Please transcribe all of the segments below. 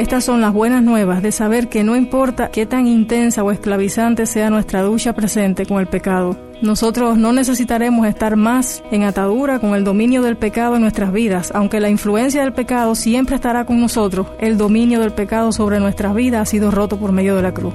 Estas son las buenas nuevas de saber que no importa qué tan intensa o esclavizante sea nuestra ducha presente con el pecado, nosotros no necesitaremos estar más en atadura con el dominio del pecado en nuestras vidas, aunque la influencia del pecado siempre estará con nosotros, el dominio del pecado sobre nuestras vidas ha sido roto por medio de la cruz.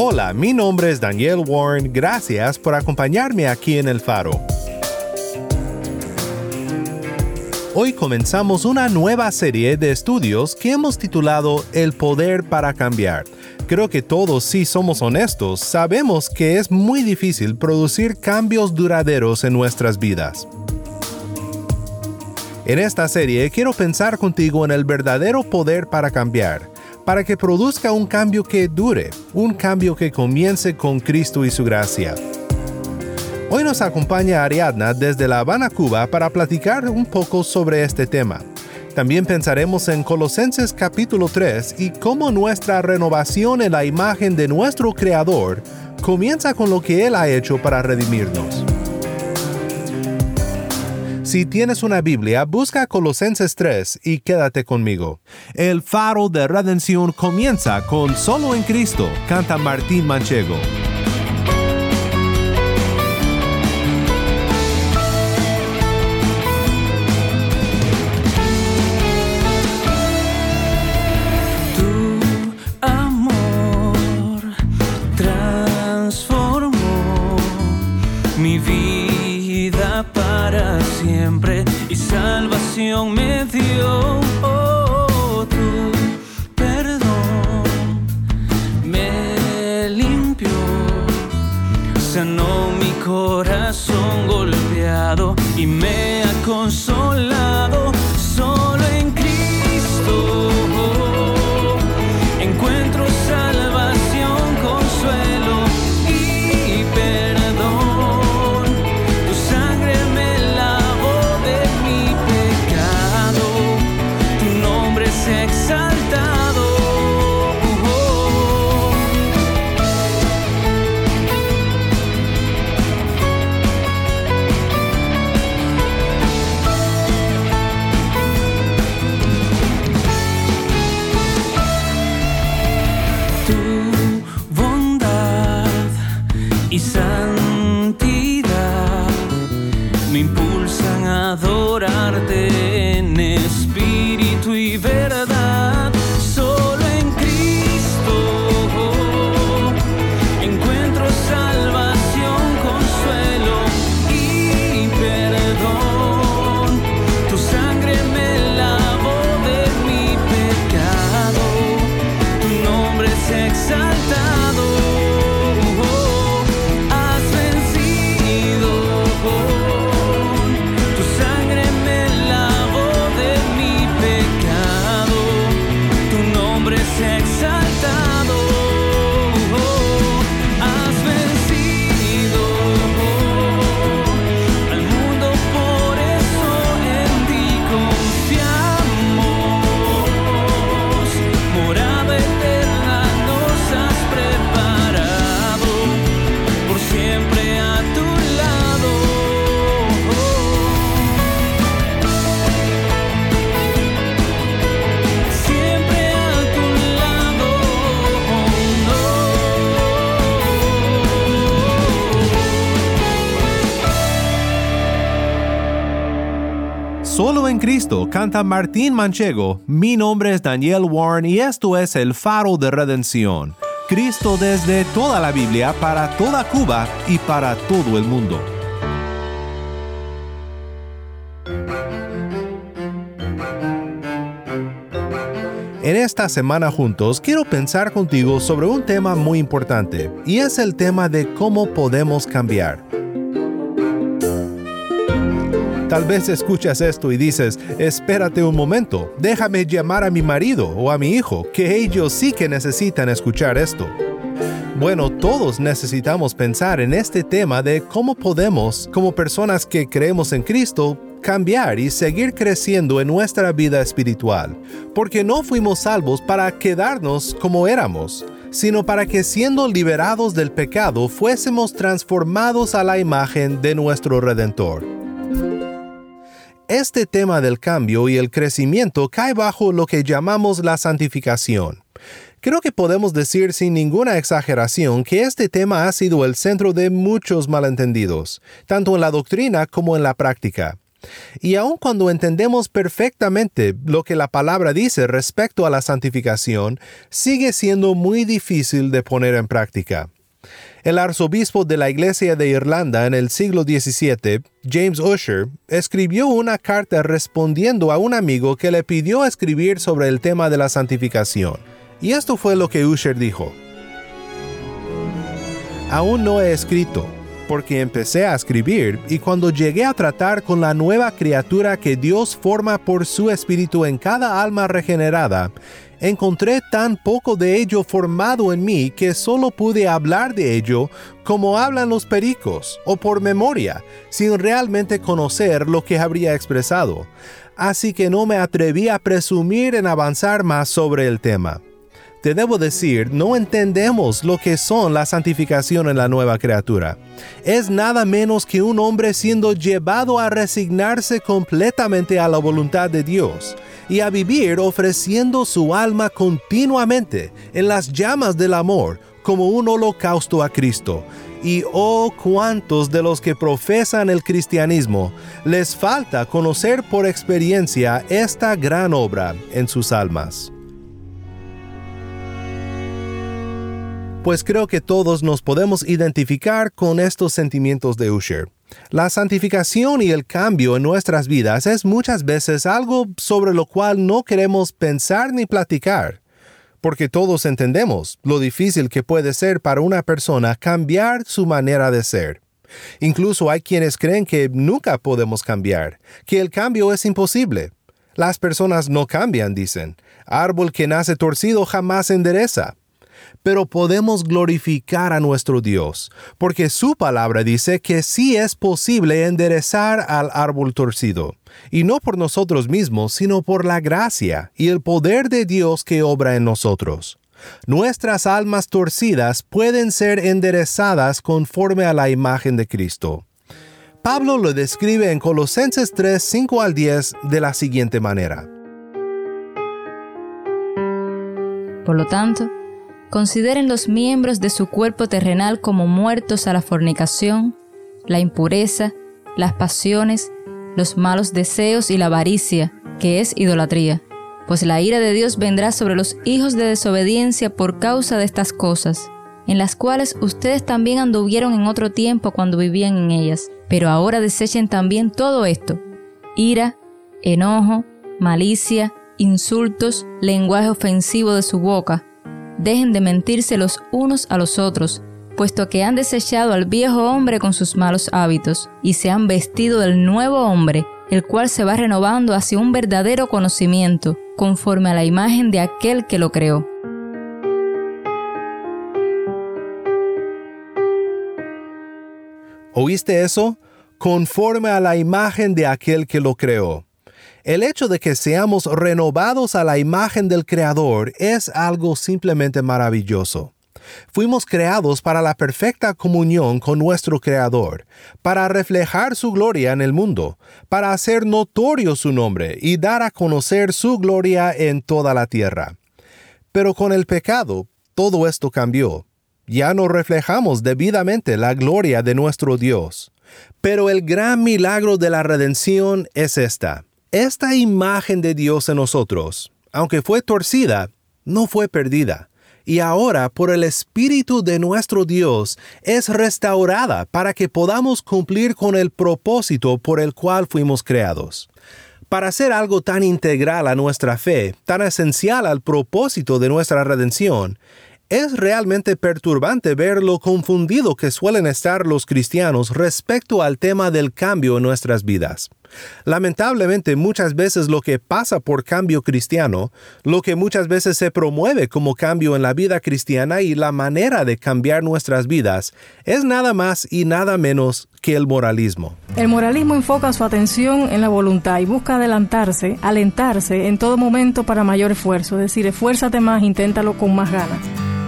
Hola, mi nombre es Daniel Warren. Gracias por acompañarme aquí en El Faro. Hoy comenzamos una nueva serie de estudios que hemos titulado El poder para cambiar. Creo que todos, si somos honestos, sabemos que es muy difícil producir cambios duraderos en nuestras vidas. En esta serie quiero pensar contigo en el verdadero poder para cambiar para que produzca un cambio que dure, un cambio que comience con Cristo y su gracia. Hoy nos acompaña Ariadna desde La Habana, Cuba, para platicar un poco sobre este tema. También pensaremos en Colosenses capítulo 3 y cómo nuestra renovación en la imagen de nuestro Creador comienza con lo que Él ha hecho para redimirnos. Si tienes una Biblia, busca Colosenses 3 y quédate conmigo. El faro de redención comienza con Solo en Cristo, canta Martín Manchego. Me dio. Oh, Solo en Cristo canta Martín Manchego. Mi nombre es Daniel Warren y esto es el faro de redención. Cristo desde toda la Biblia para toda Cuba y para todo el mundo. En esta semana juntos quiero pensar contigo sobre un tema muy importante y es el tema de cómo podemos cambiar. Tal vez escuchas esto y dices, espérate un momento, déjame llamar a mi marido o a mi hijo, que ellos sí que necesitan escuchar esto. Bueno, todos necesitamos pensar en este tema de cómo podemos, como personas que creemos en Cristo, cambiar y seguir creciendo en nuestra vida espiritual, porque no fuimos salvos para quedarnos como éramos, sino para que siendo liberados del pecado fuésemos transformados a la imagen de nuestro Redentor. Este tema del cambio y el crecimiento cae bajo lo que llamamos la santificación. Creo que podemos decir sin ninguna exageración que este tema ha sido el centro de muchos malentendidos, tanto en la doctrina como en la práctica. Y aun cuando entendemos perfectamente lo que la palabra dice respecto a la santificación, sigue siendo muy difícil de poner en práctica. El arzobispo de la Iglesia de Irlanda en el siglo XVII, James Usher, escribió una carta respondiendo a un amigo que le pidió escribir sobre el tema de la santificación. Y esto fue lo que Usher dijo. Aún no he escrito, porque empecé a escribir y cuando llegué a tratar con la nueva criatura que Dios forma por su espíritu en cada alma regenerada, encontré tan poco de ello formado en mí que solo pude hablar de ello como hablan los pericos o por memoria, sin realmente conocer lo que habría expresado. Así que no me atreví a presumir en avanzar más sobre el tema. Te debo decir, no entendemos lo que son la santificación en la nueva criatura. Es nada menos que un hombre siendo llevado a resignarse completamente a la voluntad de Dios y a vivir ofreciendo su alma continuamente en las llamas del amor como un holocausto a Cristo. Y oh cuántos de los que profesan el cristianismo les falta conocer por experiencia esta gran obra en sus almas. Pues creo que todos nos podemos identificar con estos sentimientos de Usher. La santificación y el cambio en nuestras vidas es muchas veces algo sobre lo cual no queremos pensar ni platicar, porque todos entendemos lo difícil que puede ser para una persona cambiar su manera de ser. Incluso hay quienes creen que nunca podemos cambiar, que el cambio es imposible. Las personas no cambian, dicen. Árbol que nace torcido jamás endereza pero podemos glorificar a nuestro Dios, porque su palabra dice que sí es posible enderezar al árbol torcido, y no por nosotros mismos, sino por la gracia y el poder de Dios que obra en nosotros. Nuestras almas torcidas pueden ser enderezadas conforme a la imagen de Cristo. Pablo lo describe en Colosenses 3, 5 al 10 de la siguiente manera. Por lo tanto, Consideren los miembros de su cuerpo terrenal como muertos a la fornicación, la impureza, las pasiones, los malos deseos y la avaricia, que es idolatría. Pues la ira de Dios vendrá sobre los hijos de desobediencia por causa de estas cosas, en las cuales ustedes también anduvieron en otro tiempo cuando vivían en ellas. Pero ahora desechen también todo esto, ira, enojo, malicia, insultos, lenguaje ofensivo de su boca dejen de mentirse los unos a los otros, puesto que han desechado al viejo hombre con sus malos hábitos, y se han vestido del nuevo hombre, el cual se va renovando hacia un verdadero conocimiento, conforme a la imagen de aquel que lo creó. ¿Oíste eso? Conforme a la imagen de aquel que lo creó. El hecho de que seamos renovados a la imagen del Creador es algo simplemente maravilloso. Fuimos creados para la perfecta comunión con nuestro Creador, para reflejar su gloria en el mundo, para hacer notorio su nombre y dar a conocer su gloria en toda la tierra. Pero con el pecado, todo esto cambió. Ya no reflejamos debidamente la gloria de nuestro Dios. Pero el gran milagro de la redención es esta esta imagen de Dios en nosotros, aunque fue torcida, no fue perdida, y ahora por el Espíritu de nuestro Dios es restaurada para que podamos cumplir con el propósito por el cual fuimos creados. Para hacer algo tan integral a nuestra fe, tan esencial al propósito de nuestra redención, es realmente perturbante ver lo confundido que suelen estar los cristianos respecto al tema del cambio en nuestras vidas. Lamentablemente muchas veces lo que pasa por cambio cristiano, lo que muchas veces se promueve como cambio en la vida cristiana y la manera de cambiar nuestras vidas, es nada más y nada menos que el moralismo. El moralismo enfoca su atención en la voluntad y busca adelantarse, alentarse en todo momento para mayor esfuerzo, es decir, esfuérzate más, inténtalo con más ganas.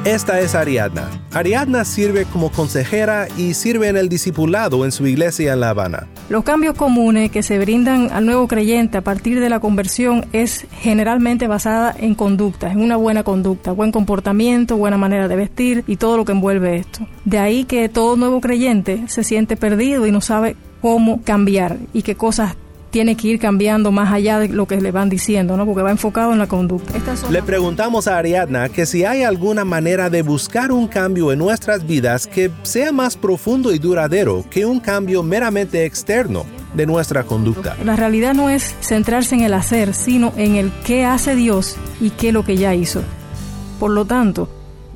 Esta es Ariadna. Ariadna sirve como consejera y sirve en el discipulado en su iglesia en La Habana. Los cambios comunes que se brindan al nuevo creyente a partir de la conversión es generalmente basada en conducta, en una buena conducta, buen comportamiento, buena manera de vestir y todo lo que envuelve esto. De ahí que todo nuevo creyente se siente perdido y no sabe cómo cambiar y qué cosas tiene que ir cambiando más allá de lo que le van diciendo, ¿no? Porque va enfocado en la conducta. Le preguntamos a Ariadna que si hay alguna manera de buscar un cambio en nuestras vidas que sea más profundo y duradero que un cambio meramente externo de nuestra conducta. La realidad no es centrarse en el hacer, sino en el qué hace Dios y qué es lo que ya hizo. Por lo tanto,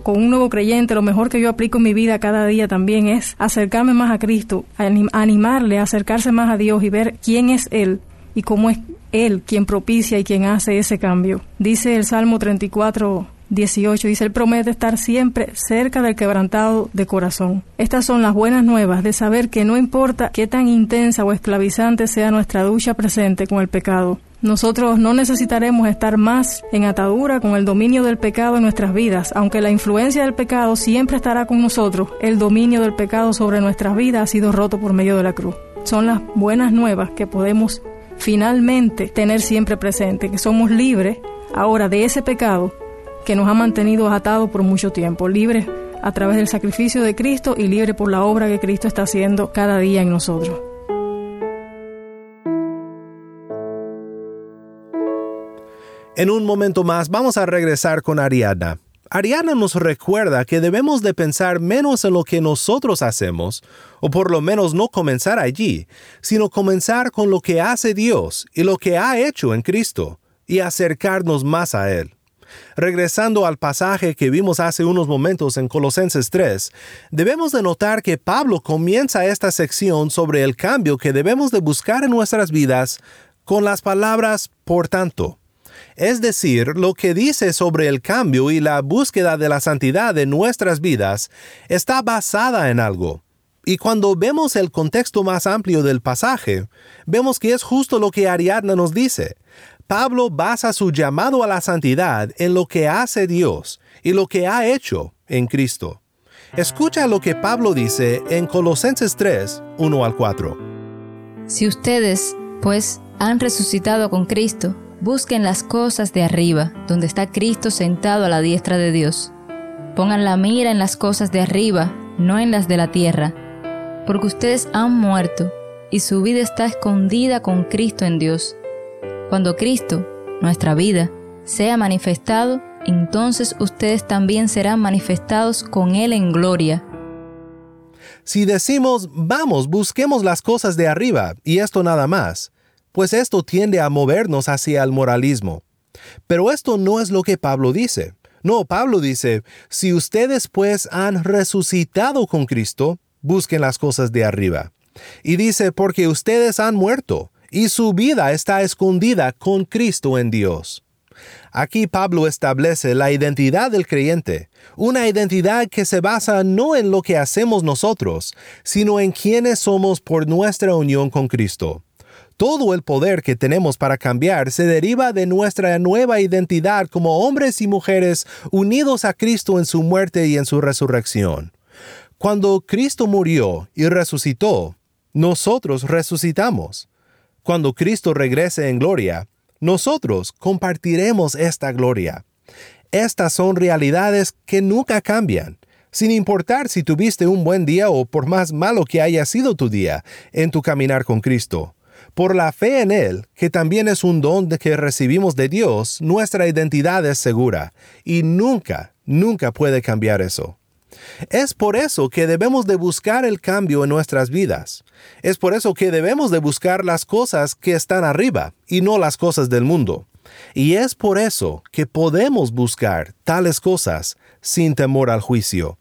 con un nuevo creyente, lo mejor que yo aplico en mi vida cada día también es acercarme más a Cristo, animarle a acercarse más a Dios y ver quién es Él y cómo es Él quien propicia y quien hace ese cambio. Dice el Salmo 34, 18 dice, Él promete estar siempre cerca del quebrantado de corazón. Estas son las buenas nuevas de saber que no importa qué tan intensa o esclavizante sea nuestra ducha presente con el pecado, nosotros no necesitaremos estar más en atadura con el dominio del pecado en nuestras vidas, aunque la influencia del pecado siempre estará con nosotros, el dominio del pecado sobre nuestras vidas ha sido roto por medio de la cruz. Son las buenas nuevas que podemos finalmente tener siempre presente, que somos libres ahora de ese pecado que nos ha mantenido atados por mucho tiempo, libres a través del sacrificio de Cristo y libres por la obra que Cristo está haciendo cada día en nosotros. En un momento más vamos a regresar con Ariadna. Ariadna nos recuerda que debemos de pensar menos en lo que nosotros hacemos, o por lo menos no comenzar allí, sino comenzar con lo que hace Dios y lo que ha hecho en Cristo, y acercarnos más a Él. Regresando al pasaje que vimos hace unos momentos en Colosenses 3, debemos de notar que Pablo comienza esta sección sobre el cambio que debemos de buscar en nuestras vidas con las palabras por tanto es decir, lo que dice sobre el cambio y la búsqueda de la santidad de nuestras vidas, está basada en algo. Y cuando vemos el contexto más amplio del pasaje, vemos que es justo lo que Ariadna nos dice. Pablo basa su llamado a la santidad en lo que hace Dios y lo que ha hecho en Cristo. Escucha lo que Pablo dice en Colosenses 3, 1 al 4. Si ustedes, pues, han resucitado con Cristo, Busquen las cosas de arriba, donde está Cristo sentado a la diestra de Dios. Pongan la mira en las cosas de arriba, no en las de la tierra, porque ustedes han muerto y su vida está escondida con Cristo en Dios. Cuando Cristo, nuestra vida, sea manifestado, entonces ustedes también serán manifestados con Él en gloria. Si decimos, vamos, busquemos las cosas de arriba, y esto nada más, pues esto tiende a movernos hacia el moralismo. Pero esto no es lo que Pablo dice. No, Pablo dice, si ustedes pues han resucitado con Cristo, busquen las cosas de arriba. Y dice, porque ustedes han muerto, y su vida está escondida con Cristo en Dios. Aquí Pablo establece la identidad del creyente, una identidad que se basa no en lo que hacemos nosotros, sino en quienes somos por nuestra unión con Cristo. Todo el poder que tenemos para cambiar se deriva de nuestra nueva identidad como hombres y mujeres unidos a Cristo en su muerte y en su resurrección. Cuando Cristo murió y resucitó, nosotros resucitamos. Cuando Cristo regrese en gloria, nosotros compartiremos esta gloria. Estas son realidades que nunca cambian, sin importar si tuviste un buen día o por más malo que haya sido tu día en tu caminar con Cristo. Por la fe en Él, que también es un don que recibimos de Dios, nuestra identidad es segura y nunca, nunca puede cambiar eso. Es por eso que debemos de buscar el cambio en nuestras vidas. Es por eso que debemos de buscar las cosas que están arriba y no las cosas del mundo. Y es por eso que podemos buscar tales cosas sin temor al juicio.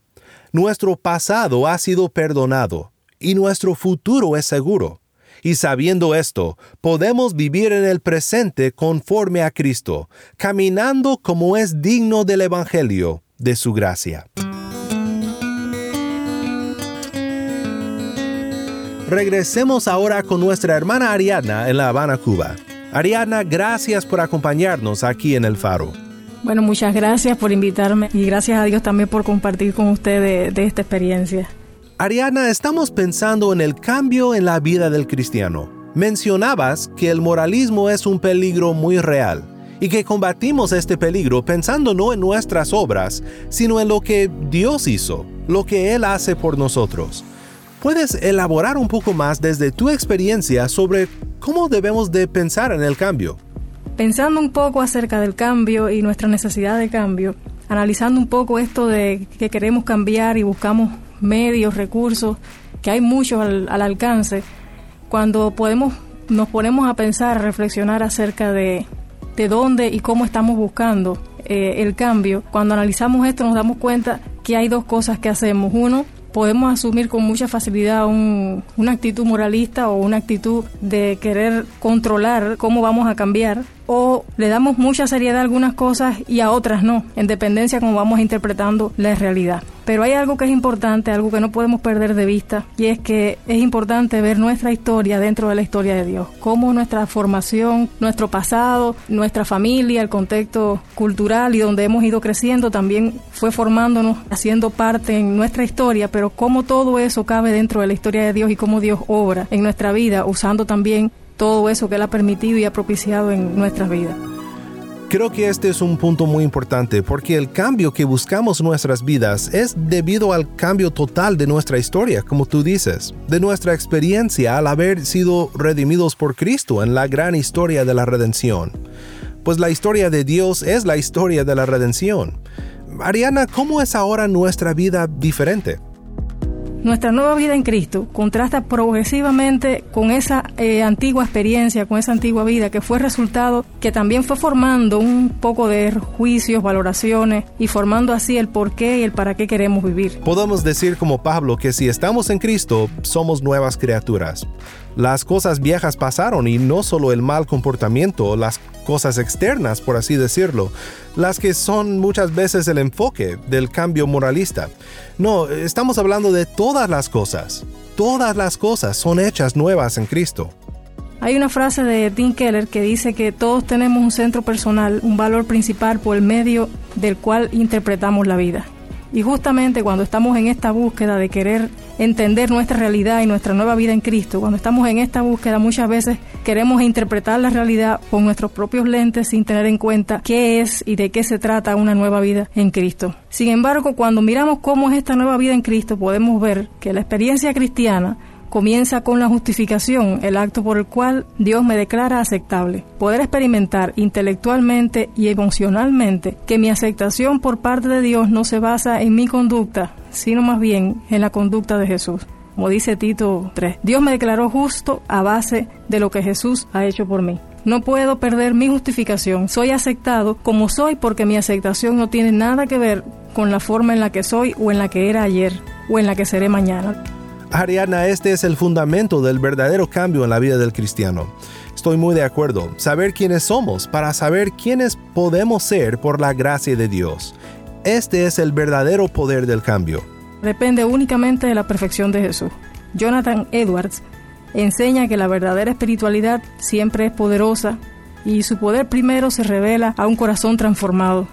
Nuestro pasado ha sido perdonado y nuestro futuro es seguro. Y sabiendo esto, podemos vivir en el presente conforme a Cristo, caminando como es digno del Evangelio de su gracia. Regresemos ahora con nuestra hermana Ariadna en La Habana, Cuba. Ariadna, gracias por acompañarnos aquí en El Faro. Bueno, muchas gracias por invitarme y gracias a Dios también por compartir con ustedes de, esta experiencia. Ariadna, estamos pensando en el cambio en la vida del cristiano. Mencionabas que el moralismo es un peligro muy real y que combatimos este peligro pensando no en nuestras obras, sino en lo que Dios hizo, lo que Él hace por nosotros. ¿Puedes elaborar un poco más desde tu experiencia sobre cómo debemos de pensar en el cambio? Pensando un poco acerca del cambio y nuestra necesidad de cambio, analizando un poco esto de que queremos cambiar y buscamos medios, recursos, que hay muchos al, alcance, cuando podemos, nos ponemos a pensar, a reflexionar acerca de, de dónde y cómo estamos buscando eh, el cambio, cuando analizamos esto nos damos cuenta que hay dos cosas que hacemos. Uno, podemos asumir con mucha facilidad una actitud moralista o una actitud de querer controlar cómo vamos a cambiar o le damos mucha seriedad a algunas cosas y a otras no, en dependencia como vamos interpretando la realidad. Pero hay algo que es importante, algo que no podemos perder de vista, y es que es importante ver nuestra historia dentro de la historia de Dios, cómo nuestra formación, nuestro pasado, nuestra familia, el contexto cultural y donde hemos ido creciendo también fue formándonos, haciendo parte en nuestra historia, pero cómo todo eso cabe dentro de la historia de Dios y cómo Dios obra en nuestra vida, usando también todo eso que Él ha permitido y ha propiciado en nuestras vidas. Creo que este es un punto muy importante porque el cambio que buscamos en nuestras vidas es debido al cambio total de nuestra historia, como tú dices, de nuestra experiencia al haber sido redimidos por Cristo en la gran historia de la redención. Pues la historia de Dios es la historia de la redención. Ariana, ¿cómo es ahora nuestra vida diferente? Nuestra nueva vida en Cristo contrasta progresivamente con esa eh, antigua experiencia, con esa antigua vida que fue resultado, que también fue formando un poco de juicios, valoraciones y formando así el por qué y el para qué queremos vivir. Podemos decir como Pablo que si estamos en Cristo, somos nuevas criaturas. Las cosas viejas pasaron y no solo el mal comportamiento, las cosas externas, por así decirlo, las que son muchas veces el enfoque del cambio moralista. No, estamos hablando de todas las cosas. Todas las cosas son hechas nuevas en Cristo. Hay una frase de Tim Keller que dice que todos tenemos un centro personal, un valor principal por el medio del cual interpretamos la vida. Y justamente cuando estamos en esta búsqueda de querer entender nuestra realidad y nuestra nueva vida en Cristo, cuando estamos en esta búsqueda muchas veces queremos interpretar la realidad con nuestros propios lentes sin tener en cuenta qué es y de qué se trata una nueva vida en Cristo. Sin embargo, cuando miramos cómo es esta nueva vida en Cristo, podemos ver que la experiencia cristiana comienza con la justificación, el acto por el cual Dios me declara aceptable. Poder experimentar intelectualmente y emocionalmente que mi aceptación por parte de Dios no se basa en mi conducta, sino más bien en la conducta de Jesús. Como dice Tito 3, Dios me declaró justo a base de lo que Jesús ha hecho por mí. No puedo perder mi justificación. Soy aceptado como soy porque mi aceptación no tiene nada que ver con la forma en la que soy o en la que era ayer o en la que seré mañana. Ariana, este es el fundamento del verdadero cambio en la vida del cristiano. Estoy muy de acuerdo. Saber quiénes somos para saber quiénes podemos ser por la gracia de Dios. Este es el verdadero poder del cambio. Depende únicamente de la perfección de Jesús. Jonathan Edwards enseña que la verdadera espiritualidad siempre es poderosa y su poder primero se revela a un corazón transformado.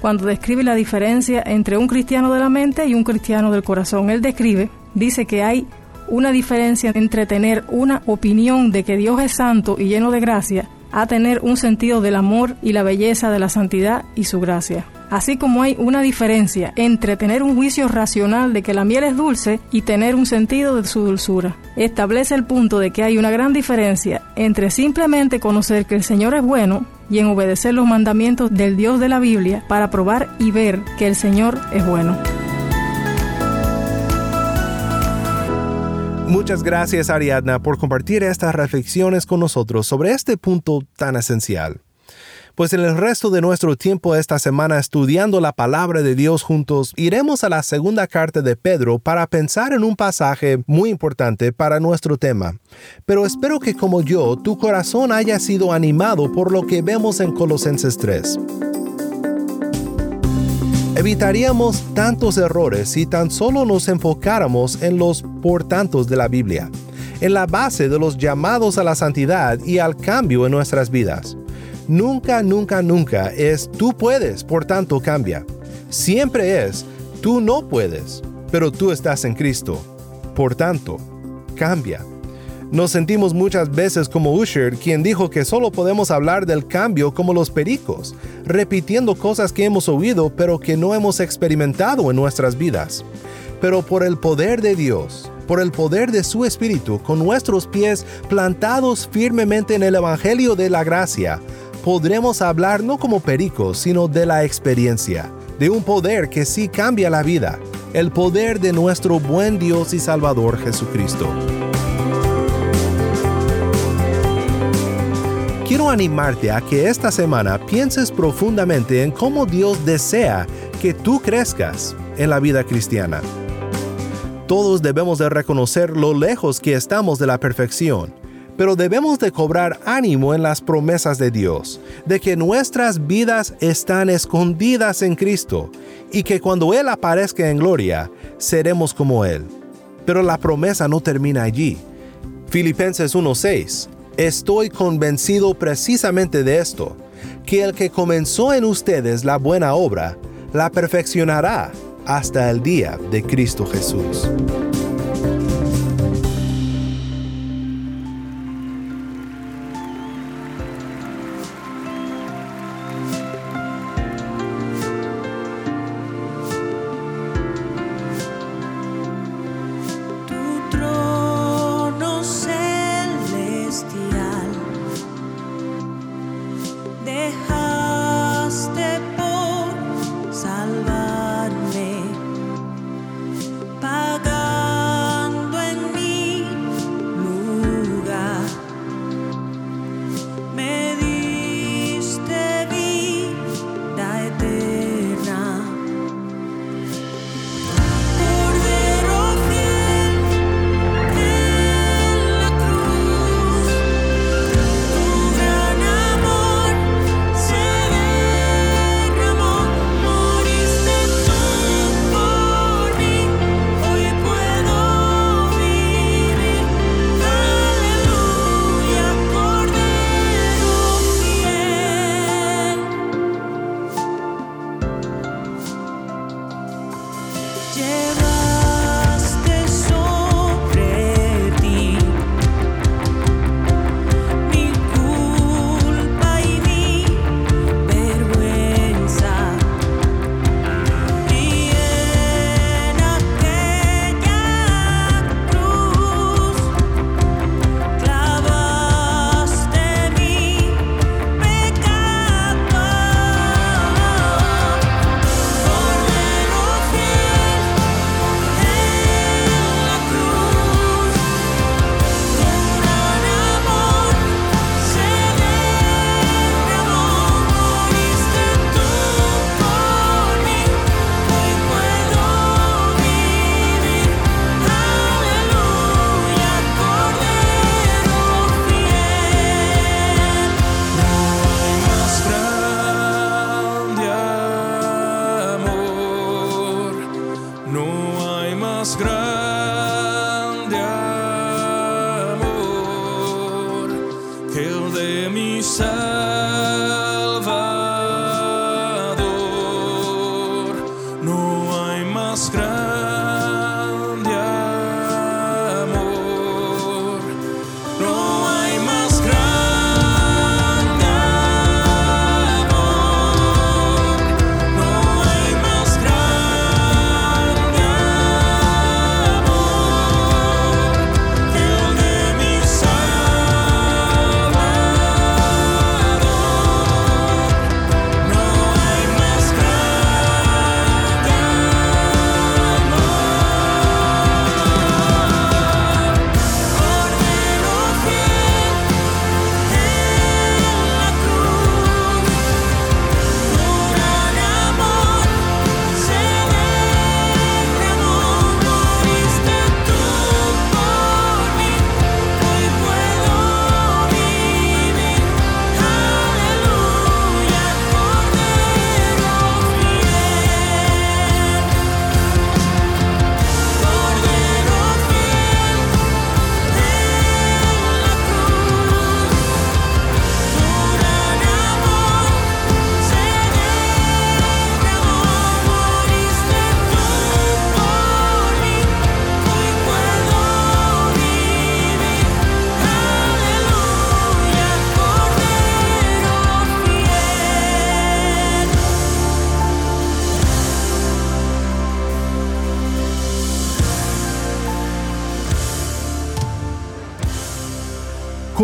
Cuando describe la diferencia entre un cristiano de la mente y un cristiano del corazón, él describe dice que hay una diferencia entre tener una opinión de que Dios es santo y lleno de gracia a tener un sentido del amor y la belleza de la santidad y su gracia. Así como hay una diferencia entre tener un juicio racional de que la miel es dulce y tener un sentido de su dulzura. Establece el punto de que hay una gran diferencia entre simplemente conocer que el Señor es bueno y en obedecer los mandamientos del Dios de la Biblia para probar y ver que el Señor es bueno. Muchas gracias Ariadna por compartir estas reflexiones con nosotros sobre este punto tan esencial. Pues en el resto de nuestro tiempo esta semana estudiando la palabra de Dios juntos, iremos a la segunda carta de Pedro para pensar en un pasaje muy importante para nuestro tema. Pero espero que como yo, tu corazón haya sido animado por lo que vemos en Colosenses 3. Evitaríamos tantos errores si tan solo nos enfocáramos en los por tantos de la Biblia, en la base de los llamados a la santidad y al cambio en nuestras vidas. Nunca, nunca, nunca es tú puedes, por tanto cambia. Siempre es tú no puedes, pero tú estás en Cristo. Por tanto, cambia. Nos sentimos muchas veces como Usher, quien dijo que solo podemos hablar del cambio como los pericos, repitiendo cosas que hemos oído pero que no hemos experimentado en nuestras vidas. Pero por el poder de Dios, por el poder de su Espíritu, con nuestros pies plantados firmemente en el Evangelio de la Gracia, podremos hablar no como pericos, sino de la experiencia, de un poder que sí cambia la vida, el poder de nuestro buen Dios y Salvador Jesucristo. Quiero animarte a que esta semana pienses profundamente en cómo Dios desea que tú crezcas en la vida cristiana. Todos debemos de reconocer lo lejos que estamos de la perfección pero debemos de cobrar ánimo en las promesas de Dios, de que nuestras vidas están escondidas en Cristo y que cuando Él aparezca en gloria, seremos como Él. Pero la promesa no termina allí. Filipenses 1:6 Estoy convencido precisamente de esto, que el que comenzó en ustedes la buena obra, la perfeccionará hasta el día de Cristo Jesús.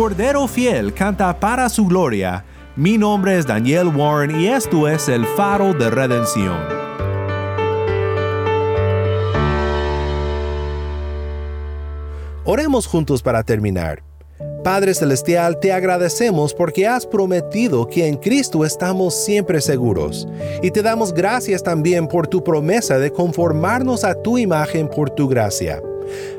Cordero Fiel canta para su gloria. Mi nombre es Daniel Warren y esto es el faro de redención. Oremos juntos para terminar. Padre Celestial, te agradecemos porque has prometido que en Cristo estamos siempre seguros. Y te damos gracias también por tu promesa de conformarnos a tu imagen por tu gracia.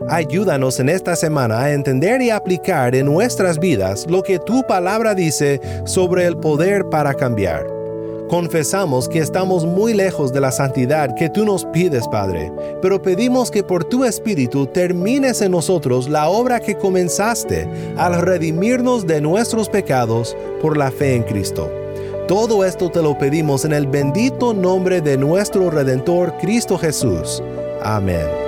Ayúdanos en esta semana a entender y aplicar en nuestras vidas lo que tu palabra dice sobre el poder para cambiar. Confesamos que estamos muy lejos de la santidad que tú nos pides, Padre, pero pedimos que por tu Espíritu termines en nosotros la obra que comenzaste al redimirnos de nuestros pecados por la fe en Cristo. Todo esto te lo pedimos en el bendito nombre de nuestro Redentor Cristo Jesús. Amén.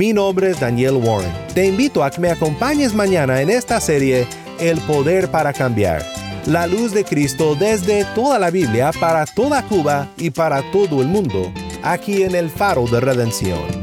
Mi nombre es Daniel Warren. Te invito a que me acompañes mañana en esta serie El Poder para Cambiar. La luz de Cristo desde toda la Biblia para toda Cuba y para todo el mundo, aquí en el Faro de Redención.